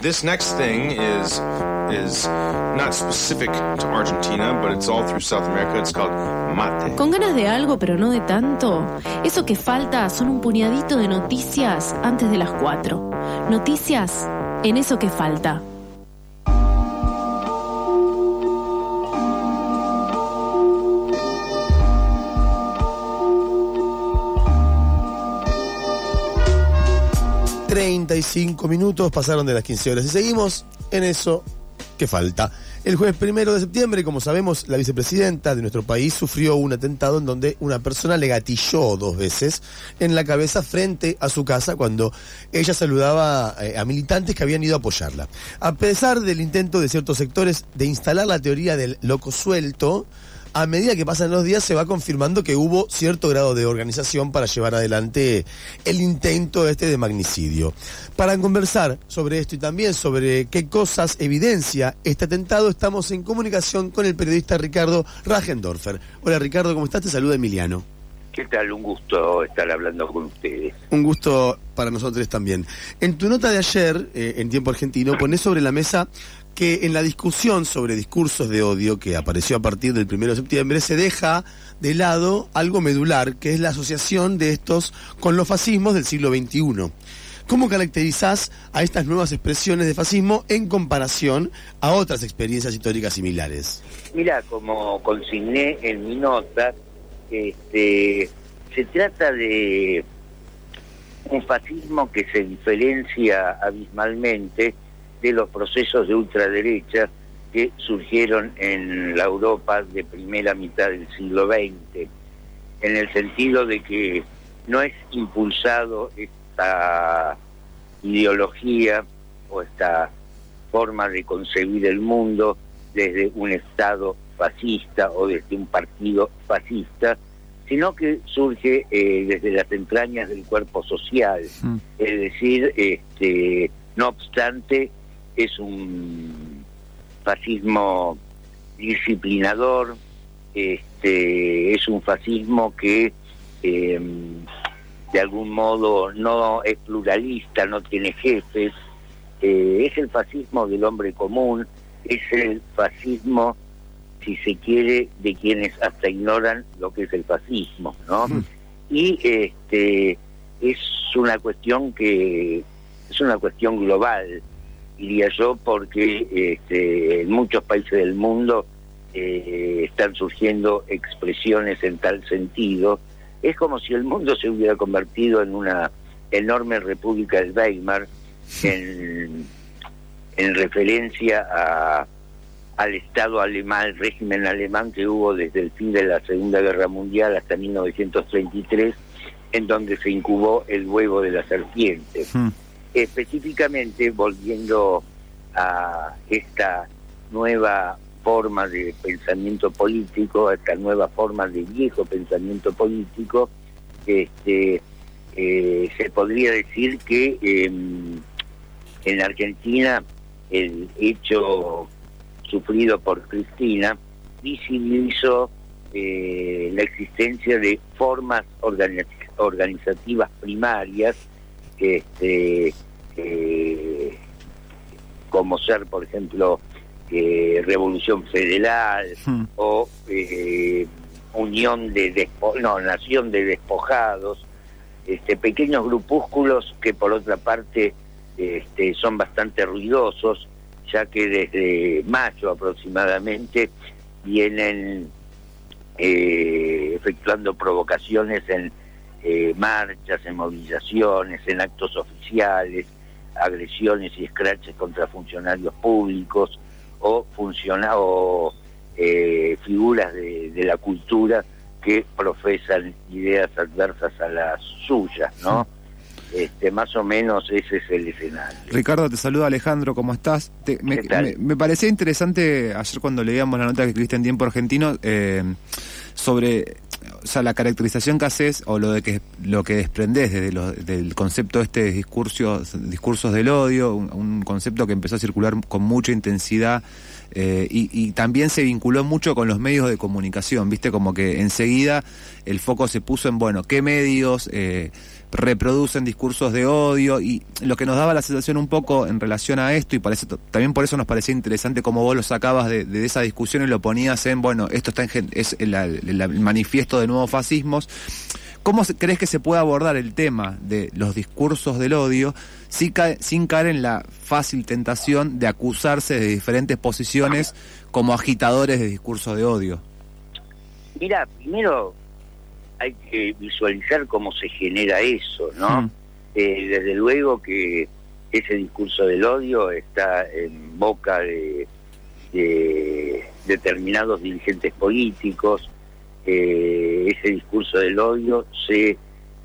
This next thing is is not specific to Argentina, but it's all through South America. It's called mate. Con ganas de algo, pero no de tanto. Eso que falta son un puñadito de noticias antes de las 4. Noticias en eso que falta. ...35 minutos pasaron de las 15 horas... ...y seguimos en eso que falta. El jueves primero de septiembre, como sabemos, la vicepresidenta de nuestro país sufrió un atentado en donde una persona le gatilló dos veces en la cabeza frente a su casa cuando ella saludaba eh, a militantes que habían ido a apoyarla. A pesar del intento de ciertos sectores de instalar la teoría del loco suelto, a medida que pasan los días se va confirmando que hubo cierto grado de organización para llevar adelante el intento este de magnicidio. Para conversar sobre esto y también sobre qué cosas evidencia este atentado, estamos en comunicación con el periodista Ricardo Rajendorfer. Hola Ricardo, ¿cómo estás? Te saluda Emiliano. ¿Qué tal? Un gusto estar hablando con ustedes. Un gusto para nosotros también. En tu nota de ayer, eh, en Tiempo Argentino, pones sobre la mesa que en la discusión sobre discursos de odio que apareció a partir del 1 de septiembre se deja de lado algo medular, que es la asociación de estos con los fascismos del siglo XXI. ¿Cómo caracterizás a estas nuevas expresiones de fascismo en comparación a otras experiencias históricas similares? Mira, como consigné en mi nota, este, se trata de un fascismo que se diferencia abismalmente de los procesos de ultraderecha que surgieron en la Europa de primera mitad del siglo XX, en el sentido de que no es impulsado esta ideología o esta forma de concebir el mundo desde un Estado fascista o desde un partido fascista, sino que surge eh, desde las entrañas del cuerpo social. Mm. Es decir, este, no obstante, es un fascismo disciplinador, este, es un fascismo que em, de algún modo no es pluralista, no tiene jefes, eh, es el fascismo del hombre común, es el fascismo, si se quiere, de quienes hasta ignoran lo que es el fascismo, ¿no? Y este es una cuestión que es una cuestión global, diría yo, porque este, en muchos países del mundo eh, están surgiendo expresiones en tal sentido. Es como si el mundo se hubiera convertido en una enorme república del Weimar en, en referencia a, al Estado alemán, el régimen alemán que hubo desde el fin de la Segunda Guerra Mundial hasta 1933, en donde se incubó el huevo de la serpiente. Hmm específicamente volviendo a esta nueva forma de pensamiento político, a esta nueva forma de viejo pensamiento político, este, eh, se podría decir que em, en Argentina el hecho sufrido por Cristina visibilizó eh, la existencia de formas organizativas primarias este, eh, como ser, por ejemplo, eh, Revolución Federal hmm. o eh, Unión de no, Nación de Despojados, este, pequeños grupúsculos que por otra parte este, son bastante ruidosos, ya que desde mayo aproximadamente vienen efectuando provocaciones en eh, marchas, en movilizaciones, en actos oficiales, agresiones y escraches contra funcionarios públicos o, funciona o eh, figuras de, la cultura que profesan ideas adversas a las suyas, ¿no? Este, más o menos ese es el escenario. Ricardo, te saluda Alejandro, ¿cómo estás? me, me, parecía interesante ayer cuando leíamos la nota que escribiste en Tiempo Argentino eh, sobre o sea, la caracterización que haces o lo de que lo que desprendés desde del concepto este de discursos, discursos del odio, un, concepto que empezó a circular con mucha intensidad eh, y, también se vinculó mucho con los medios de comunicación, viste, como que enseguida el foco se puso en, bueno, qué medios eh, reproducen discursos de odio y lo que nos daba la sensación un poco en relación a esto y también por eso nos parecía interesante como vos lo sacabas de, esa discusión y lo ponías en, bueno, esto está en, es el manifiesto de nuevos fascismos ¿Cómo crees que se puede abordar el tema de los discursos del odio sin caer, en la fácil tentación de acusarse de diferentes posiciones como agitadores de discursos de odio? Mira, primero hay que visualizar cómo se genera eso, ¿no? Mm. Eh, desde luego que ese discurso del odio está en boca de determinados dirigentes políticos, ese discurso del odio se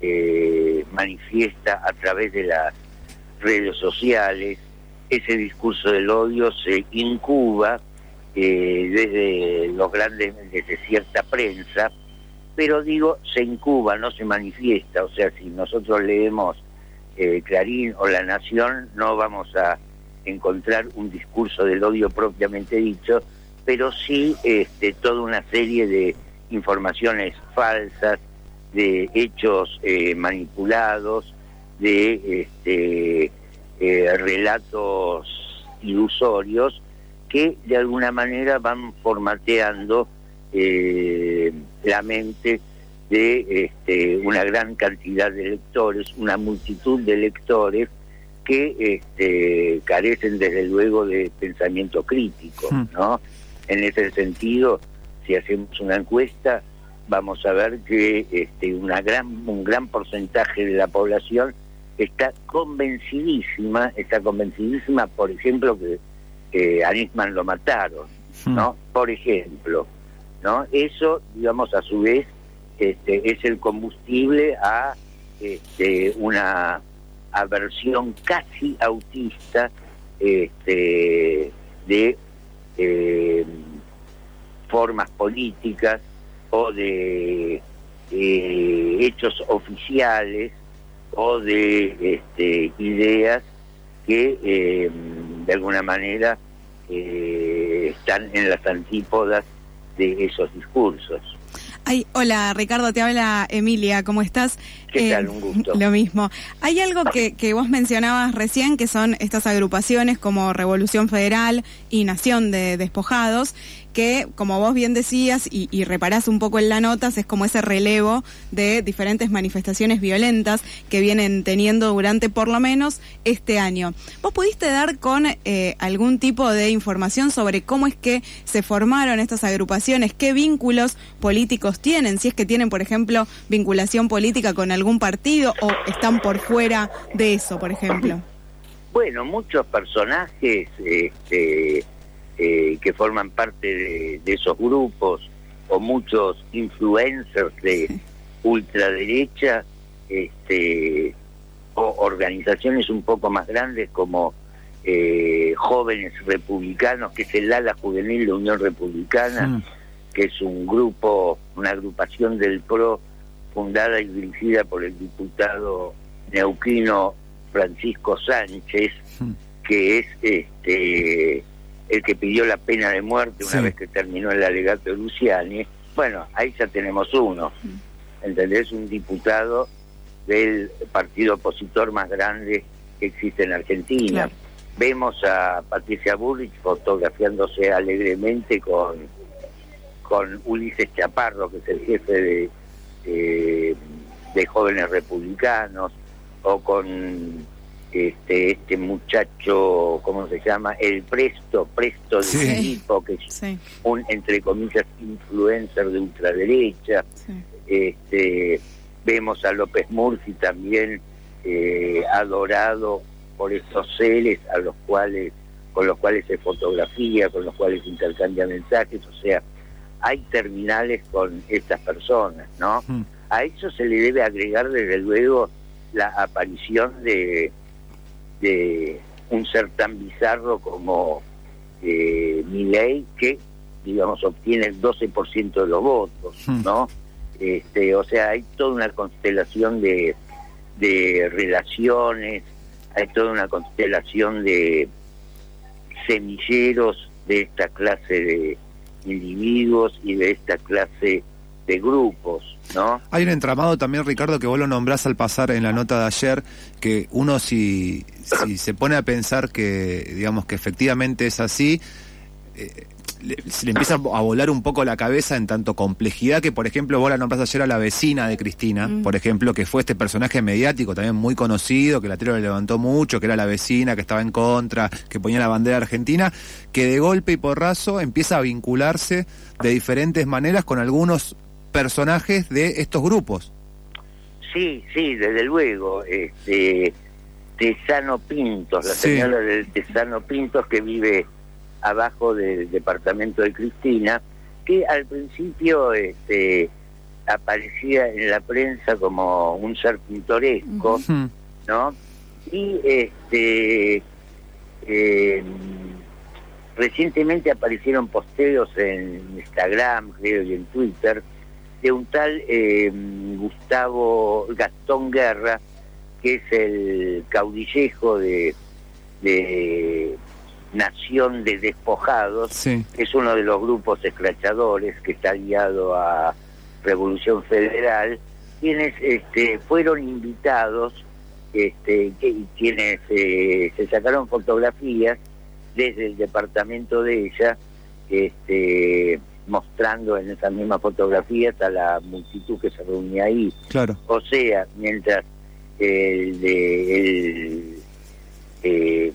eh, manifiesta a través de las redes sociales, ese discurso del odio se incuba eh, desde los grandes, desde cierta prensa, pero digo, se incuba, no se manifiesta, o sea, si nosotros leemos eh, Clarín o La Nación, no vamos a encontrar un discurso del odio propiamente dicho, pero sí este, toda una serie de informaciones falsas, de hechos eh, manipulados, de este, eh, relatos ilusorios que de alguna manera van formateando la mente de este, una gran cantidad de lectores, una multitud de lectores que este, carecen desde luego de pensamiento crítico, hmm. ¿no? En ese sentido, si hacemos una encuesta, vamos a ver que este, una gran, un gran porcentaje de la población está convencidísima, está convencidísima, por ejemplo, que a Nisman lo mataron, hmm. ¿no? Por ejemplo, ¿no? Eso, digamos, a su vez, este, es el combustible a este, una aversión casi autista este, de eh, formas políticas o de hechos oficiales o de ideas que eh, de alguna manera eh, están en las antípodas de esos discursos. Ay, hola Ricardo, te habla Emilia, ¿cómo estás? ¿Qué tal? Eh, Un gusto. Lo mismo. Hay algo que, que vos mencionabas recién, que son estas agrupaciones como Revolución Federal y Nación de Despojados, que, como vos bien decías y, y, reparás un poco en la notas, es como ese relevo de diferentes manifestaciones violentas que vienen teniendo durante por lo menos este año. ¿Vos pudiste dar con eh, algún tipo de información sobre cómo es que se formaron estas agrupaciones, qué vínculos políticos tienen, si es que tienen, por ejemplo, vinculación política con algún partido o están por fuera de eso, por ejemplo? Bueno, muchos personajes... Este, eh, que forman parte de, esos grupos o muchos influencers de ultraderecha este, o organizaciones un poco más grandes como eh, jóvenes republicanos, que es el ala juvenil de Unión Republicana, que es un grupo, una agrupación del PRO fundada y dirigida por el diputado neuquino Francisco Sánchez, que es este el que pidió la pena de muerte una vez que terminó el alegato de Luciani. Bueno, ahí ya tenemos uno, ¿entendés? Un diputado del partido opositor más grande que existe en Argentina. Vemos a Patricia Bullrich fotografiándose alegremente con, con Ulises Chaparro, que es el jefe de, eh, de jóvenes republicanos, o con este, este muchacho, ¿cómo se llama? El Presto, Presto de tipo, que es un, entre comillas, influencer de ultraderecha. Este, vemos a López Murphy también eh, adorado por estos seres a los cuales con los cuales se fotografía, con los cuales intercambia mensajes, o sea, hay terminales con estas personas, ¿no? Hmm. A eso se le debe agregar desde luego la aparición de de un ser tan bizarro como eh, que, digamos, obtiene el 12% de los votos, hmm. ¿no? Este, o sea, hay toda una constelación de, de relaciones, hay toda una constelación de semilleros de esta clase de individuos y de esta clase de grupos, ¿no? Hay un entramado también, Ricardo, que vos lo nombrás al pasar en la nota de ayer, que uno si, si se pone a pensar que, digamos, que efectivamente es así, eh, se le empieza a volar un poco la cabeza en tanto complejidad que, por ejemplo, vos la nombrás ayer a la vecina de Cristina, por ejemplo, que fue este personaje mediático también muy conocido, que la tele le levantó mucho, que era la vecina, que estaba en contra, que ponía la bandera argentina, que de golpe y porrazo empieza a vincularse de diferentes maneras con algunos personajes de estos grupos. Sí, sí, desde luego. Este, Tesano Pintos, la señora del Tesano Pintos que vive abajo del departamento de Cristina, que al principio este, aparecía en la prensa como un ser pintoresco, ¿no? Y este em, recientemente aparecieron posteos en Instagram, creo, y en Twitter, de un tal em, Gustavo Gastón Guerra, que es el caudillejo de, de Nación de Despojados, es uno de los grupos escrachadores que está aliado a Revolución Federal, quienes este, fueron invitados, este, quienes eh, se sacaron fotografías desde el departamento de ella, este, mostrando en esas mismas fotografías a la multitud que se reunía ahí. Claro. O sea, mientras el, el eh,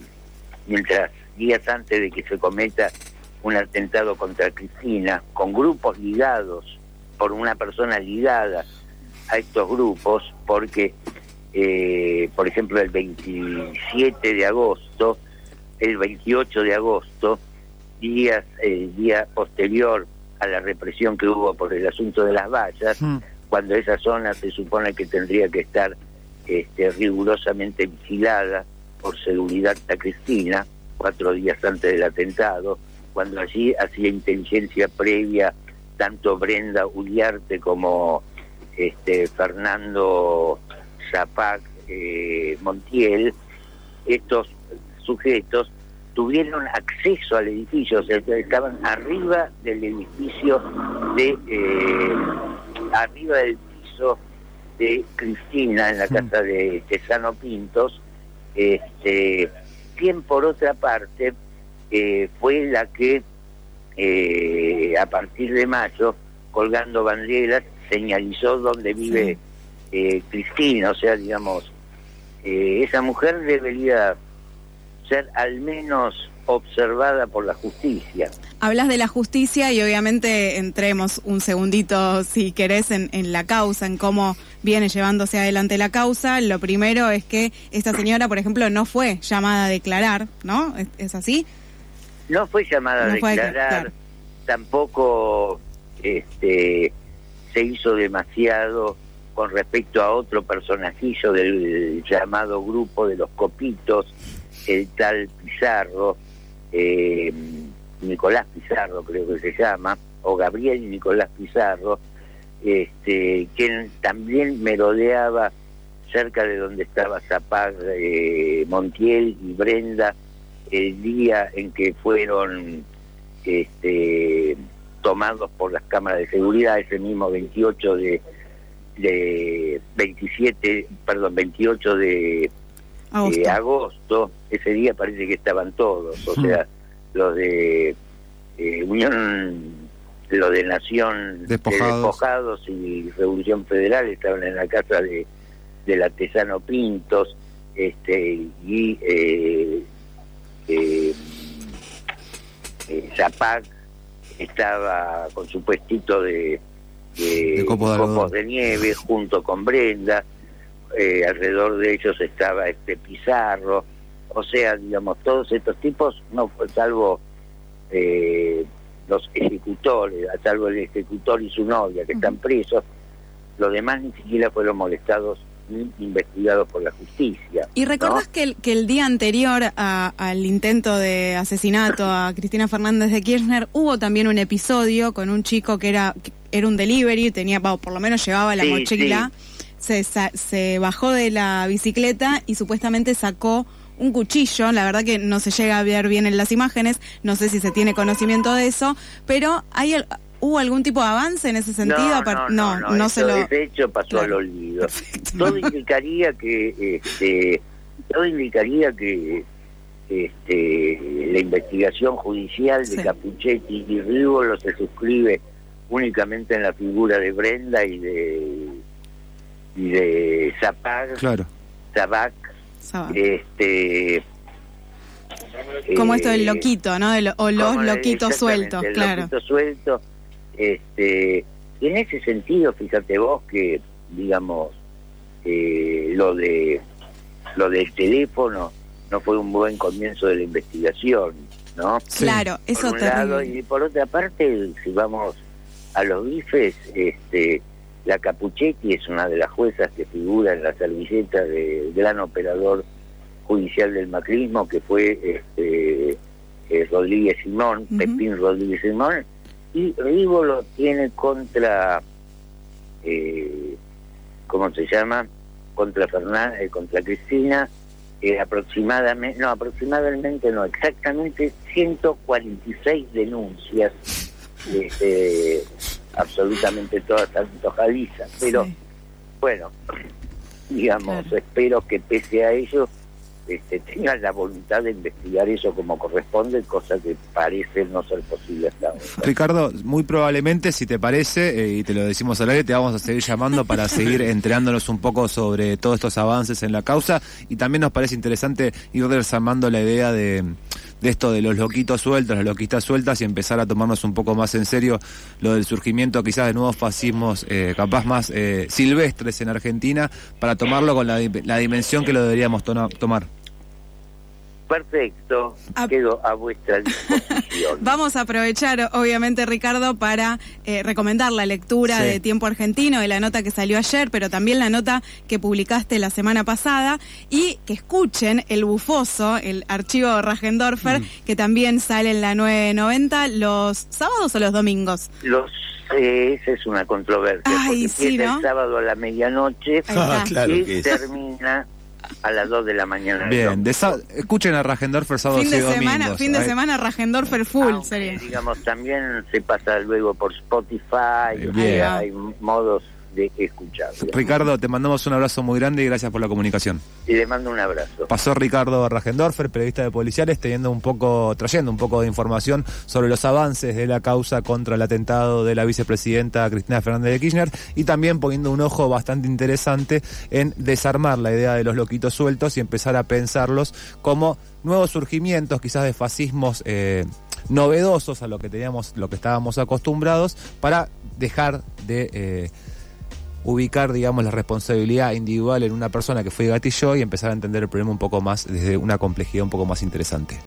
mientras días antes de que se cometa un atentado contra Cristina, con grupos ligados, por una persona ligada a estos grupos, porque, eh, por ejemplo, el 27 de agosto, el 28 de agosto, días, el día posterior a la represión que hubo por el asunto de las vallas, hmm. cuando esa zona se supone que tendría que estar este, rigurosamente vigilada por seguridad a Cristina, cuatro días antes del atentado, cuando allí hacía inteligencia previa tanto Brenda Uliarte como este, Fernando Zapac eh, Montiel, estos sujetos tuvieron acceso al edificio, o sea, estaban arriba del edificio de, eh, arriba del piso de Cristina en la casa de Tesano Pintos, este, quien por otra parte eh, fue la que eh, a partir de mayo, colgando banderas, señalizó dónde vive eh, Cristina, o sea, digamos, esa mujer debería ser al menos observada por la justicia. Hablas de la justicia y obviamente entremos un segundito, si querés, en, la causa, en cómo viene llevándose adelante la causa. Lo primero es que esta señora, por ejemplo, no fue llamada a declarar, ¿no? ¿Es, así? No fue llamada a declarar, tampoco este, se hizo demasiado con respecto a otro personajillo del llamado grupo de los copitos, el tal Pizarro, eh, Nicolás Pizarro creo que se llama, o Gabriel Nicolás Pizarro, este, quien también merodeaba cerca de donde estaba Zapag, eh, Montiel y Brenda el día en que fueron este, tomados por las cámaras de seguridad, ese mismo 28 de, de 27, perdón, 28 de agosto. ese día parece que estaban todos, o sea, los de eh, Unión, los de Nación despojados. y Revolución Federal estaban en la casa de del artesano Pintos, este y eh, eh, Zapac estaba con su puestito de, de, copos de nieve junto con Brenda eh, alrededor de ellos estaba este Pizarro, o sea, digamos, todos estos tipos, no salvo eh, los ejecutores, salvo el ejecutor y su novia, que están presos, los demás ni siquiera fueron molestados ni investigados por la justicia. ¿Y recuerdas que, el, que el día anterior al intento de asesinato a Cristina Fernández de Kirchner hubo también un episodio con un chico que era, era un delivery, tenía, por lo menos llevaba la mochila se, se bajó de la bicicleta y supuestamente sacó un cuchillo, la verdad que no se llega a ver bien en las imágenes, no sé si se tiene conocimiento de eso, pero hay ¿Hubo algún tipo de avance en ese sentido? No, no, no, se lo... De hecho pasó al olvido. Todo indicaría que, este, todo indicaría que este, la investigación judicial de Capuchetti y Rívolo se suscribe únicamente en la figura de Brenda y de y de Zapag, claro. Zabac, este como esto del eh, loquito, ¿no? o los loquitos sueltos, claro. Loquito suelto este, en ese sentido, fíjate vos que, digamos, eh, lo de lo del teléfono no fue un buen comienzo de la investigación, ¿no? Claro, eso por un lado, y por otra parte, si vamos a los bifes, este, la Capuchetti es una de las juezas que figura en la servilleta del gran operador judicial del macrismo, que fue este, eh, Rodríguez Simón, Pepín Rodríguez Simón, y lo tiene contra, eh, ¿cómo se llama? Contra Fernanda, eh, contra Cristina, aproximadamente, no, aproximadamente no, exactamente 146 denuncias, este, absolutamente todas antojadizas, pero bueno, digamos, espero que pese a ello este, tengan la voluntad de investigar eso como corresponde, cosa que parece no ser posible hasta ahora. Ricardo, muy probablemente, si te parece, eh, y te lo decimos al aire, te vamos a seguir llamando para seguir enterándonos un poco sobre todos estos avances en la causa. Y también nos parece interesante ir desarmando la idea de de esto de los loquitos sueltos, las loquitas sueltas y empezar a tomarnos un poco más en serio lo del surgimiento quizás de nuevos fascismos eh, capaz más eh, silvestres en Argentina para tomarlo con la, la dimensión que lo deberíamos tomar. Perfecto, quedo a vuestra disposición. Vamos a aprovechar, obviamente, Ricardo, para eh, recomendar la lectura de Tiempo Argentino, de la nota que salió ayer, pero también la nota que publicaste la semana pasada, y que escuchen el bufoso, el archivo Ragendorfer, mm. que también sale en la 990 los sábados o los domingos. Los eh, esa es una controversia. Ay, porque el sábado a la medianoche ah, y termina a las 2 de la mañana. Bien, escuchen a Ragendorfer sábado fin de semana, Fin de semana Ragendorfer full sería. Digamos, también se pasa luego por Spotify, hay modos de escuchar. Ricardo, te mandamos un abrazo muy grande y gracias por la comunicación. Y le mando un abrazo. Pasó Ricardo Ragendorfer, periodista de policiales, teniendo un poco, trayendo un poco de información sobre los avances de la causa contra el atentado de la vicepresidenta Cristina Fernández de Kirchner y también poniendo un ojo bastante interesante en desarmar la idea de los loquitos sueltos y empezar a pensarlos como nuevos surgimientos, quizás de fascismos eh, novedosos a lo que teníamos, lo que estábamos acostumbrados, para dejar de eh, ubicar, digamos, la responsabilidad individual en una persona que fue gatillo y empezar a entender el problema un poco más desde una complejidad un poco más interesante.